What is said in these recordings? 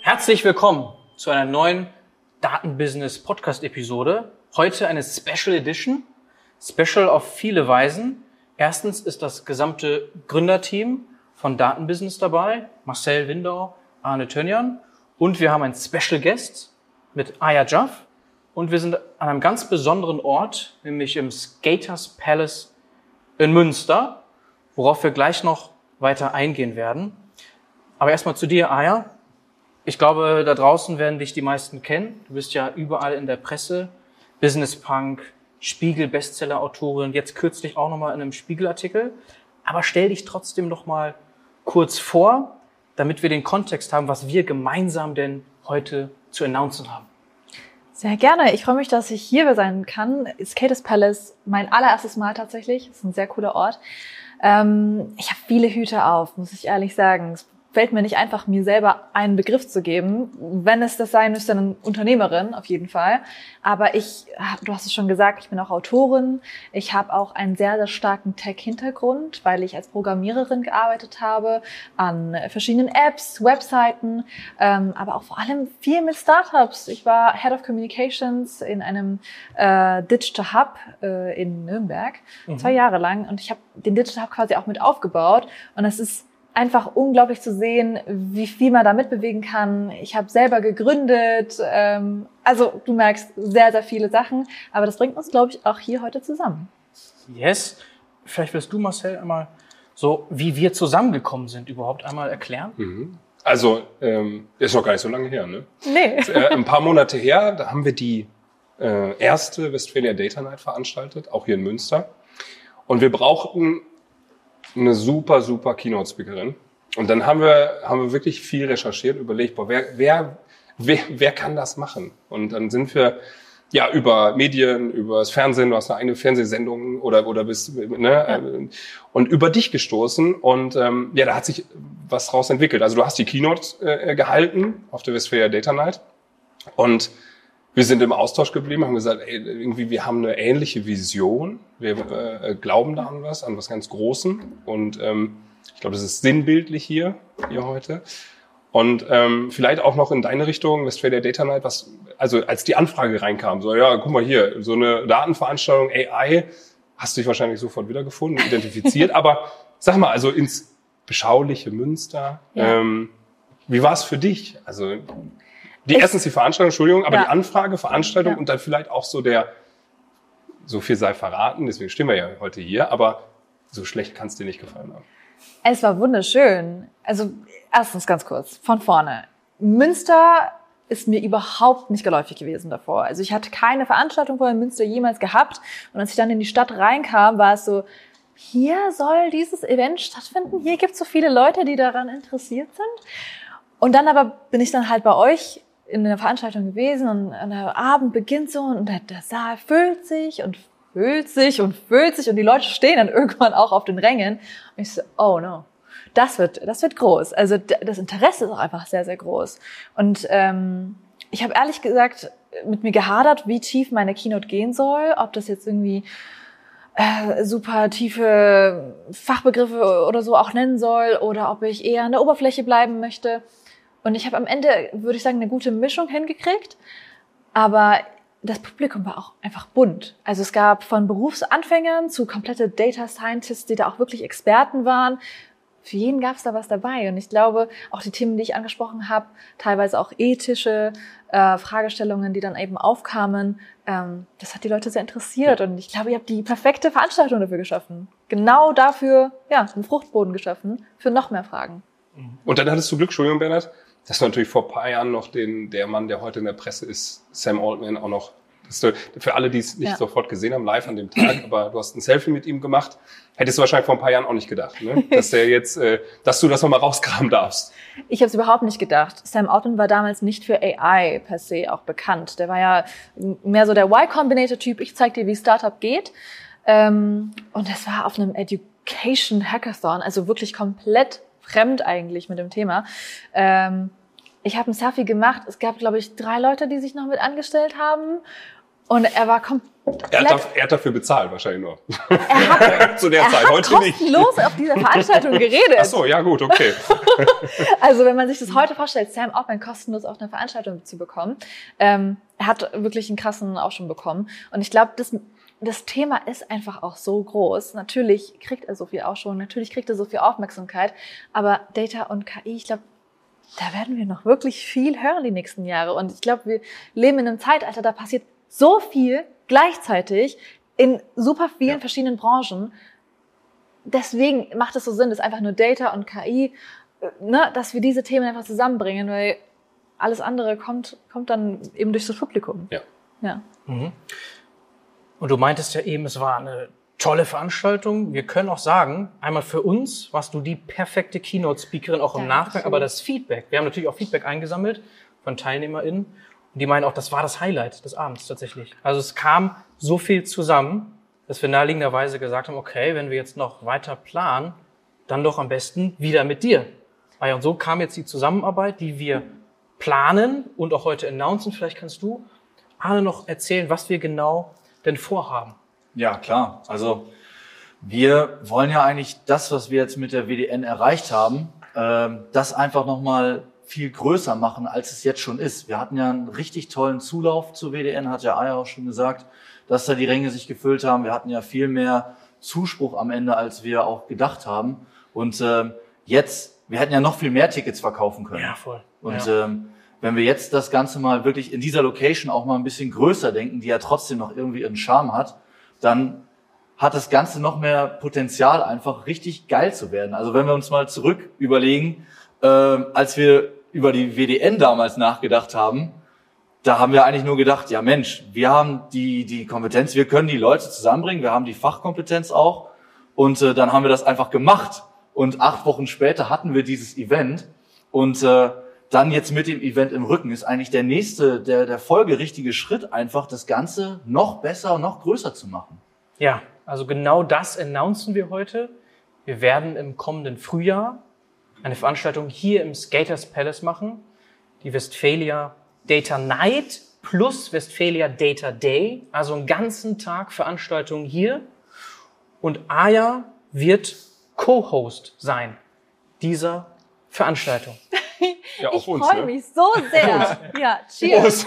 Herzlich willkommen zu einer neuen Datenbusiness Podcast Episode. Heute eine Special Edition. Special auf viele Weisen. Erstens ist das gesamte Gründerteam von Datenbusiness dabei. Marcel Windau, Arne Tönjan. Und wir haben einen Special Guest mit Aya Jaff. Und wir sind an einem ganz besonderen Ort, nämlich im Skaters Palace in Münster, worauf wir gleich noch weiter eingehen werden. Aber erstmal zu dir, Aya. Ich glaube, da draußen werden dich die meisten kennen. Du bist ja überall in der Presse, Business Punk, Spiegel Bestseller Autorin, jetzt kürzlich auch nochmal in einem Spiegelartikel. Aber stell dich trotzdem noch mal kurz vor, damit wir den Kontext haben, was wir gemeinsam denn heute zu announcen haben. Sehr gerne. Ich freue mich, dass ich hier sein kann. Skaters Palace, mein allererstes Mal tatsächlich. Das ist ein sehr cooler Ort. Ähm, ich habe viele Hüte auf, muss ich ehrlich sagen. Es fällt mir nicht einfach, mir selber einen Begriff zu geben. Wenn es das sein müsste, dann Unternehmerin auf jeden Fall. Aber ich, du hast es schon gesagt, ich bin auch Autorin. Ich habe auch einen sehr, sehr starken Tech-Hintergrund, weil ich als Programmiererin gearbeitet habe an verschiedenen Apps, Webseiten, ähm, aber auch vor allem viel mit Startups. Ich war Head of Communications in einem äh, Digital Hub äh, in Nürnberg, mhm. zwei Jahre lang. Und ich habe den Digital Hub quasi auch mit aufgebaut. Und es ist einfach unglaublich zu sehen, wie viel man da mitbewegen kann. Ich habe selber gegründet. Ähm, also du merkst sehr, sehr viele Sachen. Aber das bringt uns, glaube ich, auch hier heute zusammen. Yes. Vielleicht willst du, Marcel, einmal so, wie wir zusammengekommen sind, überhaupt einmal erklären? Mhm. Also, ähm, ist noch gar nicht so lange her, ne? Nee. Äh, ein paar Monate her, da haben wir die äh, erste Westphalia Data Night veranstaltet, auch hier in Münster. Und wir brauchten eine super, super Keynote-Speakerin. Und dann haben wir, haben wir wirklich viel recherchiert, überlegt, boah, wer, wer, wer, wer kann das machen? Und dann sind wir ja über Medien, über das Fernsehen, du hast eine eigene Fernsehsendung oder oder bist ne ja. und über dich gestoßen und ähm, ja, da hat sich was draus entwickelt. Also du hast die Keynote äh, gehalten auf der Westphalia Data Night und wir sind im Austausch geblieben, haben gesagt, ey, irgendwie wir haben eine ähnliche Vision, wir äh, glauben da an was, an was ganz Großen und ähm, ich glaube, das ist sinnbildlich hier, hier heute. Und ähm, vielleicht auch noch in deine Richtung, Westphalia Data Night, was, also als die Anfrage reinkam, so, ja, guck mal hier, so eine Datenveranstaltung AI, hast du dich wahrscheinlich sofort wiedergefunden, identifiziert, aber sag mal, also ins beschauliche Münster, ja. ähm, wie war es für dich? Also die erstens die Veranstaltung, Entschuldigung, aber ja. die Anfrage, Veranstaltung ja. und dann vielleicht auch so der, so viel sei verraten, deswegen stehen wir ja heute hier, aber so schlecht kann es dir nicht gefallen haben. Es war wunderschön. Also erstens ganz kurz, von vorne. Münster ist mir überhaupt nicht geläufig gewesen davor. Also ich hatte keine Veranstaltung vorher in Münster jemals gehabt. Und als ich dann in die Stadt reinkam, war es so, hier soll dieses Event stattfinden. Hier gibt es so viele Leute, die daran interessiert sind. Und dann aber bin ich dann halt bei euch in der Veranstaltung gewesen und, der Abend beginnt so und der, der Saal füllt sich und füllt sich und füllt sich und die Leute stehen dann irgendwann auch auf den Rängen. Und ich so, oh no, das wird, das wird groß. Also das Interesse ist auch einfach sehr, sehr groß. Und ähm, ich habe ehrlich gesagt mit mir gehadert, wie tief meine Keynote gehen soll, ob das jetzt irgendwie äh, super tiefe Fachbegriffe oder so auch nennen soll oder ob ich eher an der Oberfläche bleiben möchte. Und ich habe am Ende, würde ich sagen, eine gute Mischung hingekriegt. Aber das Publikum war auch einfach bunt. Also es gab von Berufsanfängern zu komplette Data Scientists, die da auch wirklich Experten waren. Für jeden gab es da was dabei. Und ich glaube, auch die Themen, die ich angesprochen habe, teilweise auch ethische äh, Fragestellungen, die dann eben aufkamen, ähm, das hat die Leute sehr interessiert. Und ich glaube, ihr habt die perfekte Veranstaltung dafür geschaffen. Genau dafür, ja, einen Fruchtboden geschaffen für noch mehr Fragen. Und dann hattest du Glück, Entschuldigung, Bernhard, dass du natürlich vor paar Jahren noch den, der Mann, der heute in der Presse ist, Sam Altman, auch noch, du, für alle, die es nicht ja. sofort gesehen haben, live an dem Tag, aber du hast ein Selfie mit ihm gemacht, hättest du wahrscheinlich vor ein paar Jahren auch nicht gedacht, ne? dass der jetzt, äh, dass du das nochmal rauskramen darfst. Ich habe es überhaupt nicht gedacht. Sam Altman war damals nicht für AI per se auch bekannt. Der war ja mehr so der Y Combinator-Typ. Ich zeig dir, wie Startup geht. Ähm, und das war auf einem Education Hackathon, also wirklich komplett fremd eigentlich mit dem Thema. Ähm, ich habe ein Selfie gemacht. Es gab, glaube ich, drei Leute, die sich noch mit angestellt haben. Und er war komplett Er hat, dafür, er hat dafür bezahlt wahrscheinlich nur. Er hat, Zu der er Zeit, hat heute nicht. kostenlos auf dieser Veranstaltung geredet. Ach so, ja gut, okay. Also wenn man sich das heute vorstellt, Sam Altman kostenlos auf eine Veranstaltung zu bekommen, ähm, er hat wirklich einen krassen auch schon bekommen. Und ich glaube, das, das Thema ist einfach auch so groß. Natürlich kriegt er so viel auch schon, natürlich kriegt er so viel Aufmerksamkeit, aber Data und KI, ich glaube, da werden wir noch wirklich viel hören die nächsten Jahre. Und ich glaube, wir leben in einem Zeitalter, da passiert so viel gleichzeitig in super vielen Ja. verschiedenen Branchen. Deswegen macht es so Sinn, dass einfach nur Data und KI, äh, ne, dass wir diese Themen einfach zusammenbringen, weil alles andere kommt, kommt dann eben durch das Publikum. Ja. Ja. Und du meintest ja eben, es war eine tolle Veranstaltung. Wir können auch sagen, einmal für uns warst du die perfekte Keynote-Speakerin auch im Dankeschön. Nachgang, aber das Feedback, wir haben natürlich auch Feedback eingesammelt von TeilnehmerInnen und die meinen auch, das war das Highlight des Abends tatsächlich. Also es kam so viel zusammen, dass wir naheliegenderweise gesagt haben, okay, wenn wir jetzt noch weiter planen, dann doch am besten wieder mit dir. Ah Und so kam jetzt die Zusammenarbeit, die wir planen und auch heute announcen. Vielleicht kannst du, Arne, noch erzählen, was wir genau denn vorhaben. Ja, klar. Also wir wollen ja eigentlich das, was wir jetzt mit der WDN erreicht haben, ähm, das einfach nochmal viel größer machen, als es jetzt schon ist. Wir hatten ja einen richtig tollen Zulauf zur WDN, hat ja Aya auch schon gesagt, dass da die Ränge sich gefüllt haben. Wir hatten ja viel mehr Zuspruch am Ende, als wir auch gedacht haben. Und ähm, jetzt, wir hätten ja noch viel mehr Tickets verkaufen können. Ja, voll. Und ja. ähm, wenn wir jetzt das Ganze mal wirklich in dieser Location auch mal ein bisschen größer denken, die ja trotzdem noch irgendwie ihren Charme hat, dann hat das Ganze noch mehr Potenzial, einfach richtig geil zu werden. Also wenn wir uns mal zurück überlegen, ähm, als wir über die WDN damals nachgedacht haben, da haben wir eigentlich nur gedacht, ja Mensch, wir haben die, die Kompetenz, wir können die Leute zusammenbringen, wir haben die Fachkompetenz auch und äh, dann haben wir das einfach gemacht. Und acht Wochen später hatten wir dieses Event und äh, dann jetzt mit dem Event im Rücken ist eigentlich der nächste, der, der folgerichtige Schritt einfach, das Ganze noch besser und noch größer zu machen. ja, also genau das announcen wir heute. Wir werden im kommenden Frühjahr eine Veranstaltung hier im Skaters Palace machen. Die Westphalia Data Night plus Westphalia Data Day. Also einen ganzen Tag Veranstaltung hier. Und Aya wird Co-Host sein dieser Veranstaltung. Ja, Ich freue ne? mich so sehr. Ja, cheers.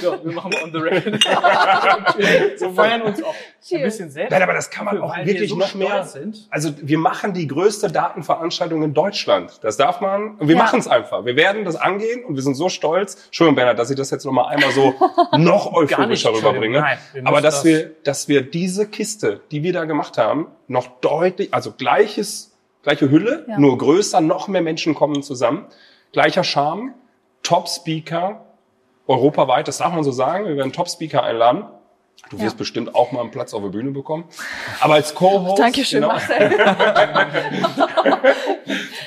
So, wir machen on the record. wir feiern uns auch ein bisschen selbst. Nein, aber das kann man Weil auch wir wirklich so noch mehr. Sind. Also wir machen die größte Datenveranstaltung in Deutschland. Das darf man. Und wir Ja. machen es einfach. Wir werden das angehen und wir sind so stolz. Entschuldigung, Bernhard, dass ich das jetzt noch mal einmal so noch euphorischer rüberbringe. Nein, wir Aber dass das- wir, dass wir diese Kiste, die wir da gemacht haben, noch deutlich, also gleiches, gleiche Hülle, Ja. nur größer, noch mehr Menschen kommen zusammen. Gleicher Charme, Top-Speaker, europaweit, das darf man so sagen. Wir werden Top-Speaker einladen. Du wirst Ja. bestimmt auch mal einen Platz auf der Bühne bekommen. Aber als Co-Host. Dankeschön, genau, Marcel.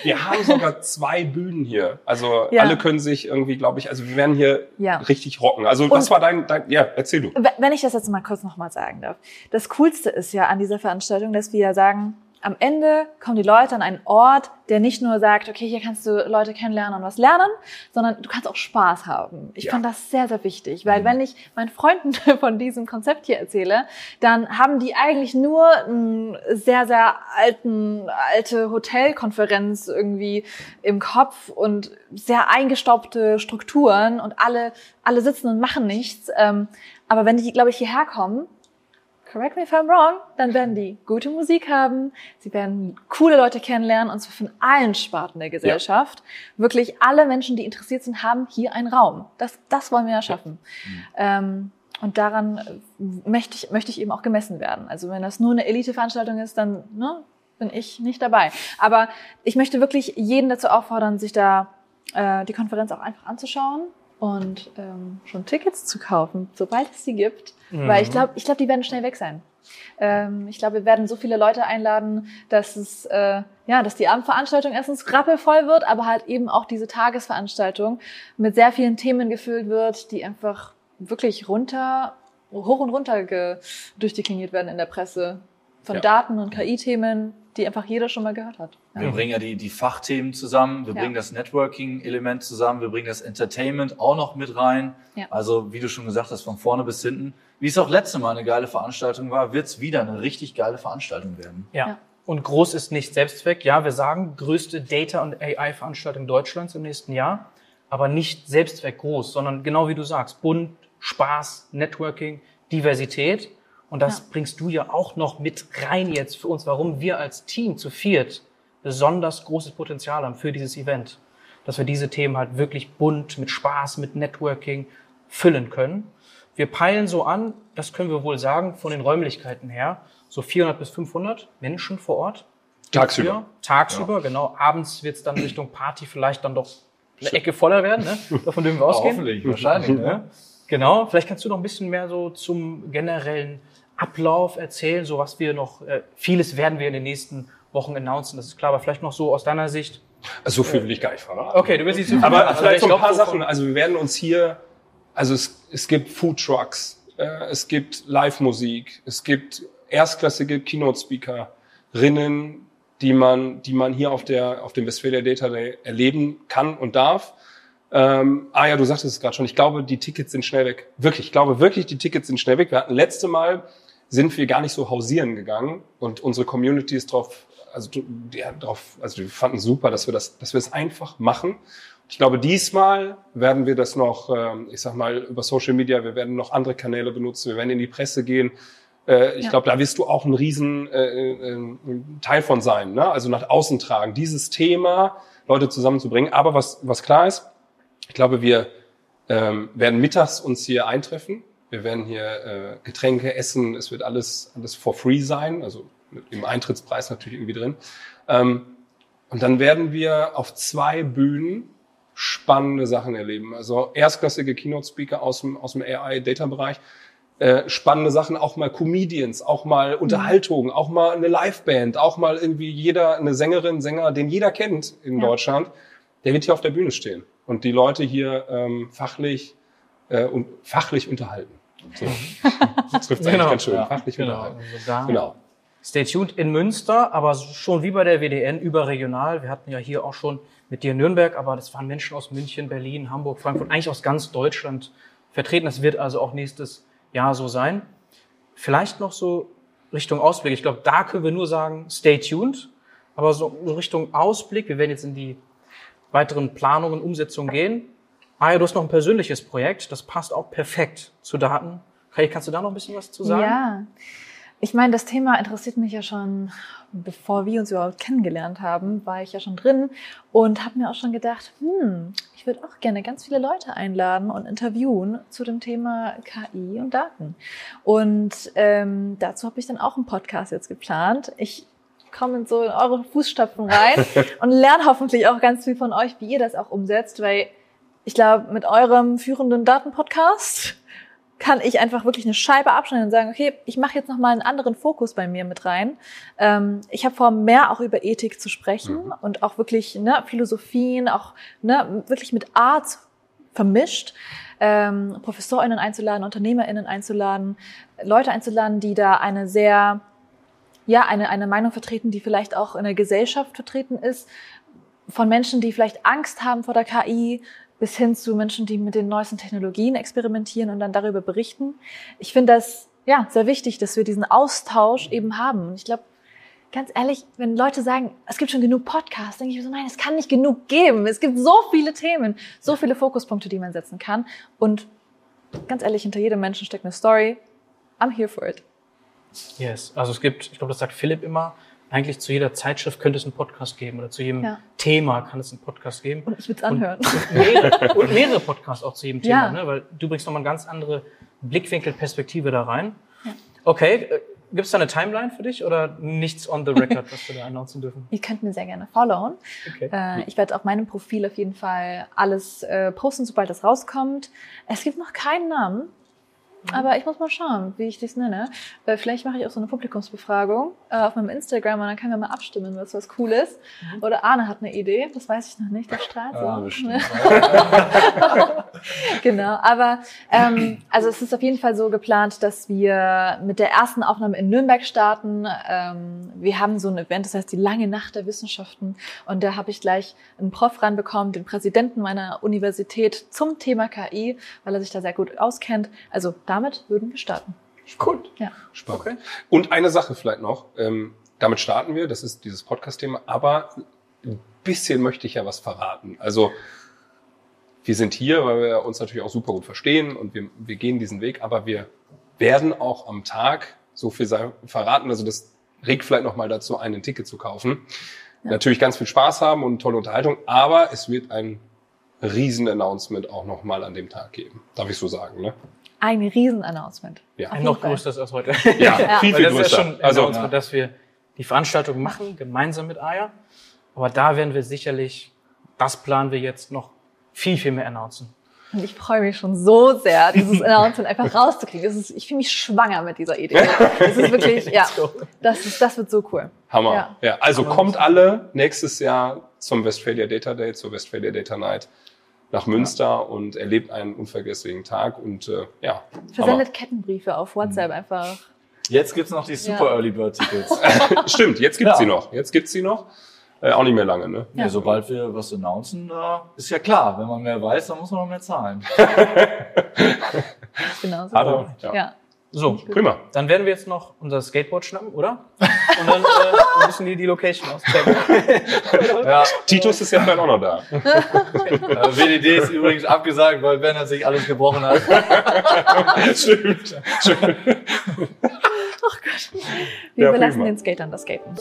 wir haben sogar zwei Bühnen hier. Also Ja. alle können sich irgendwie, glaube ich, also wir werden hier Ja. richtig rocken. Also was war dein, dein, ja, erzähl du. Wenn ich das jetzt mal kurz nochmal sagen darf. Das Coolste ist ja an dieser Veranstaltung, dass wir ja sagen, am Ende kommen die Leute an einen Ort, der nicht nur sagt, okay, hier kannst du Leute kennenlernen und was lernen, sondern du kannst auch Spaß haben. Ich Ja. fand das sehr, sehr wichtig, weil wenn ich meinen Freunden von diesem Konzept hier erzähle, dann haben die eigentlich nur einen sehr, sehr alten, alte Hotelkonferenz irgendwie im Kopf und sehr eingestaubte Strukturen und alle, alle sitzen und machen nichts. Ähm, aber wenn die, glaube ich, hierher kommen, correct me if I'm wrong, dann werden die gute Musik haben, sie werden coole Leute kennenlernen und zwar von allen Sparten der Gesellschaft. Wirklich alle Menschen, die interessiert sind, haben hier einen Raum. Das, das wollen wir ja schaffen. Ähm, und daran äh, möchte ich, möchte ich eben auch gemessen werden. Also wenn das nur eine Elite-Veranstaltung ist, dann ne, bin ich nicht dabei. Aber ich möchte wirklich jeden dazu auffordern, sich da äh, die Konferenz auch einfach anzuschauen und ähm, schon Tickets zu kaufen, sobald es sie gibt. Weil ich glaube, ich glaube, die werden schnell weg sein. Ähm, ich glaube, wir werden so viele Leute einladen, dass es äh, ja, dass die Abendveranstaltung erstens rappelvoll wird, aber halt eben auch diese Tagesveranstaltung mit sehr vielen Themen gefüllt wird, die einfach wirklich runter, hoch und runter durchdekliniert werden in der Presse. Von Ja. Daten und KI-Themen, die einfach jeder schon mal gehört hat. Wir bringen ja die, die Fachthemen zusammen, wir Ja. bringen das Networking-Element zusammen, wir bringen das Entertainment auch noch mit rein. Ja. Also, wie du schon gesagt hast, von vorne bis hinten. Wie es auch letzte Mal eine geile Veranstaltung war, wird es wieder eine richtig geile Veranstaltung werden. Ja. Ja. Und groß ist nicht Selbstzweck. Ja, wir sagen größte Data- und AI-Veranstaltung Deutschlands im nächsten Jahr, aber nicht Selbstzweck groß, sondern genau wie du sagst, bunt, Spaß, Networking, Diversität. Und das Ja. bringst du ja auch noch mit rein jetzt für uns, warum wir als Team zu viert besonders großes Potenzial haben für dieses Event. Dass wir diese Themen halt wirklich bunt, mit Spaß, mit Networking füllen können. Wir peilen so an, das können wir wohl sagen, von den Räumlichkeiten her, so 400 bis 500 Menschen vor Ort. Tagsüber. Ja, tagsüber, genau. Abends wird es dann Richtung Party vielleicht dann doch eine Ecke voller werden, ne? Davon dürfen wir ausgehen. hoffentlich, wahrscheinlich. ne? Genau. Vielleicht kannst du noch ein bisschen mehr so zum generellen Ablauf erzählen, so was wir noch, äh, vieles werden wir in den nächsten Wochen announcen, das ist klar, aber vielleicht noch so aus deiner Sicht. Also so viel will ich gar nicht verraten. Okay, du willst nicht so viel Aber verraten, vielleicht ich so ein paar Sachen. Also wir werden uns hier, also es, es gibt Food Trucks, äh, es gibt Live-Musik, es gibt erstklassige Keynote-Speakerinnen, die man, die man hier auf der, auf dem Westphalia Data Day erleben kann und darf. Ähm, ah ja, du sagtest es gerade schon. Ich glaube, die Tickets sind schnell weg. Wirklich, ich glaube wirklich, die Tickets sind schnell weg. Wir hatten letzte Mal sind wir gar nicht so hausieren gegangen und unsere Community ist drauf, also ja, drauf, also wir fanden super, dass wir das, dass wir es einfach machen. Ich glaube, diesmal werden wir das noch, ähm, ich sag mal, über Social Media, wir werden noch andere Kanäle benutzen, wir werden in die Presse gehen. Äh, ich Ja. glaube, da wirst du auch ein riesen äh, äh, Teil von sein, ne? also nach außen tragen, dieses Thema Leute zusammenzubringen. Aber was, was klar ist, ich glaube, wir ähm, werden mittags uns hier eintreffen. Wir werden hier äh, Getränke essen. Es wird alles, alles for free sein, also mit dem Eintrittspreis natürlich irgendwie drin. Ähm, und dann werden wir auf zwei Bühnen spannende Sachen erleben. Also erstklassige Keynote-Speaker aus dem, aus dem AI-Data-Bereich. Äh, spannende Sachen, auch mal Comedians, auch mal Unterhaltung, auch mal eine Liveband, auch mal irgendwie jeder, eine Sängerin, Sänger, den jeder kennt in Ja. Deutschland, der wird hier auf der Bühne stehen und die Leute hier ähm, fachlich äh, und fachlich unterhalten. So. Das trifft eigentlich ganz schön. ja, fachlich genau. unterhalten. Also Genau. Stay tuned in Münster, aber schon wie bei der WDN überregional. Wir hatten ja hier auch schon mit dir in Nürnberg, aber das waren Menschen aus München, Berlin, Hamburg, Frankfurt, eigentlich aus ganz Deutschland vertreten. Das wird also auch nächstes Jahr so sein. Vielleicht noch so Richtung Ausblick. Ich glaube, da können wir nur sagen, stay tuned. Aber so Richtung Ausblick, wir werden jetzt in die weiteren Planungen, Umsetzungen gehen. Ah ja, du hast noch ein persönliches Projekt, das passt auch perfekt zu Daten. Kai, kannst du da noch ein bisschen was zu sagen? Ja. Ich meine, das Thema interessiert mich ja schon, bevor wir uns überhaupt kennengelernt haben, war ich ja schon drin und habe mir auch schon gedacht, hm, ich würde auch gerne ganz viele Leute einladen und interviewen zu dem Thema KI und Daten. Und ähm, dazu habe ich dann auch einen Podcast jetzt geplant. Ich komme in so in eure Fußstapfen rein und lerne hoffentlich auch ganz viel von euch, wie ihr das auch umsetzt, weil ich glaube, mit eurem führenden Datenpodcast kann ich einfach wirklich eine Scheibe abschneiden und sagen, okay, ich mache jetzt nochmal einen anderen Fokus bei mir mit rein. Ähm, ich habe vor, mehr auch über Ethik zu sprechen Mhm. und auch wirklich ne, Philosophien, auch ne, wirklich mit Art vermischt. Ähm, ProfessorInnen einzuladen, UnternehmerInnen einzuladen, Leute einzuladen, die da eine sehr, ja, eine, eine Meinung vertreten, die vielleicht auch in der Gesellschaft vertreten ist, von Menschen, die vielleicht Angst haben vor der KI, bis hin zu Menschen, die mit den neuesten Technologien experimentieren und dann darüber berichten. Ich finde das ja sehr wichtig, dass wir diesen Austausch eben haben. Und ich glaube, ganz ehrlich, wenn Leute sagen, es gibt schon genug Podcasts, denke ich mir so, nein, es kann nicht genug geben. Es gibt so viele Themen, so viele Fokuspunkte, die man setzen kann. Und ganz ehrlich, hinter jedem Menschen steckt eine Story. I'm here for it. Yes. Also es gibt, ich glaube, das sagt Philipp immer, eigentlich zu jeder Zeitschrift könnte es einen Podcast geben oder zu jedem Ja. Thema kann es einen Podcast geben. Und ich würde es anhören. Und mehrere, und mehrere Podcasts auch zu jedem Thema, Ja. ne? weil du bringst nochmal eine ganz andere Blickwinkel, Perspektive da rein. Ja. Okay, gibt es da eine Timeline für dich oder nichts on the record, was wir da announcen dürfen? Ihr könnt mir sehr gerne followen. Okay. Äh, ich werde auf meinem Profil auf jeden Fall alles äh, posten, sobald das rauskommt. Es gibt noch keinen Namen. Aber ich muss mal schauen, wie ich das nenne. Äh, vielleicht mache ich auch so eine Publikumsbefragung äh, auf meinem Instagram und dann können wir mal abstimmen, was was cool ist. Oder Arne hat eine Idee, das weiß ich noch nicht, der strahlt so. Ja, bestimmt. genau, aber ähm, also es ist auf jeden Fall so geplant, dass wir mit der ersten Aufnahme in Nürnberg starten. Ähm, wir haben so ein Event, das heißt die lange Nacht der Wissenschaften und da habe ich gleich einen Prof ranbekommen, den Präsidenten meiner Universität zum Thema KI, weil er sich da sehr gut auskennt. Also damit würden wir starten. Gut. Ja. Spannend. Okay. Und eine Sache vielleicht noch. Ähm, damit starten wir. Das ist dieses Podcast-Thema. Aber ein bisschen möchte ich ja was verraten. Also wir sind hier, weil wir uns natürlich auch super gut verstehen und wir, wir gehen diesen Weg. Aber wir werden auch am Tag so viel verraten. Also das regt vielleicht noch mal dazu, ein, ein Ticket zu kaufen. Natürlich ganz viel Spaß haben und tolle Unterhaltung. Aber es wird ein Riesen-Announcement auch noch mal an dem Tag geben. Darf ich so sagen, ne? Ein Riesen-Announcement. Ja. Ein noch größeres als heute. Ja, Ja. viel, viel das ist größer. ja schon ein also, Announcement, dass wir die Veranstaltung machen, gemeinsam mit Aya. Aber da werden wir sicherlich, das planen wir jetzt noch viel, viel mehr announcen. Und ich freue mich schon so sehr, dieses Announcement einfach rauszukriegen. Das ist, ich fühle mich schwanger mit dieser Idee. Das ist wirklich, ja, das, ist, das wird so cool. Hammer. Ja. Ja. also kommt alle nächstes Jahr zum Westphalia Data Day, zur Westphalia Data Night nach Münster und erlebt einen unvergesslichen Tag und äh, ja, Versendet Kettenbriefe auf WhatsApp einfach. Jetzt gibt's noch die Super Ja. Early Bird Tickets. Hammer. Stimmt, jetzt gibt's Ja. sie noch. Jetzt gibt's sie noch. Äh, auch nicht mehr lange, ne? Ja. sobald wir was announcen, äh, ist ja klar, wenn man mehr weiß, dann muss man noch mehr zahlen. Genau so. Aber, ja. Ja. So, Prima. dann werden wir jetzt noch unser Skateboard schnappen, oder? Und dann äh, ein bisschen die, die Location auschecken. Ja, Titus ist ja vielleicht auch noch da. äh, WDD ist übrigens abgesagt, weil Ben hat sich alles gebrochen hat. Stimmt. Stimmt. Wir Ja, überlassen prima. den Skatern das Skaten.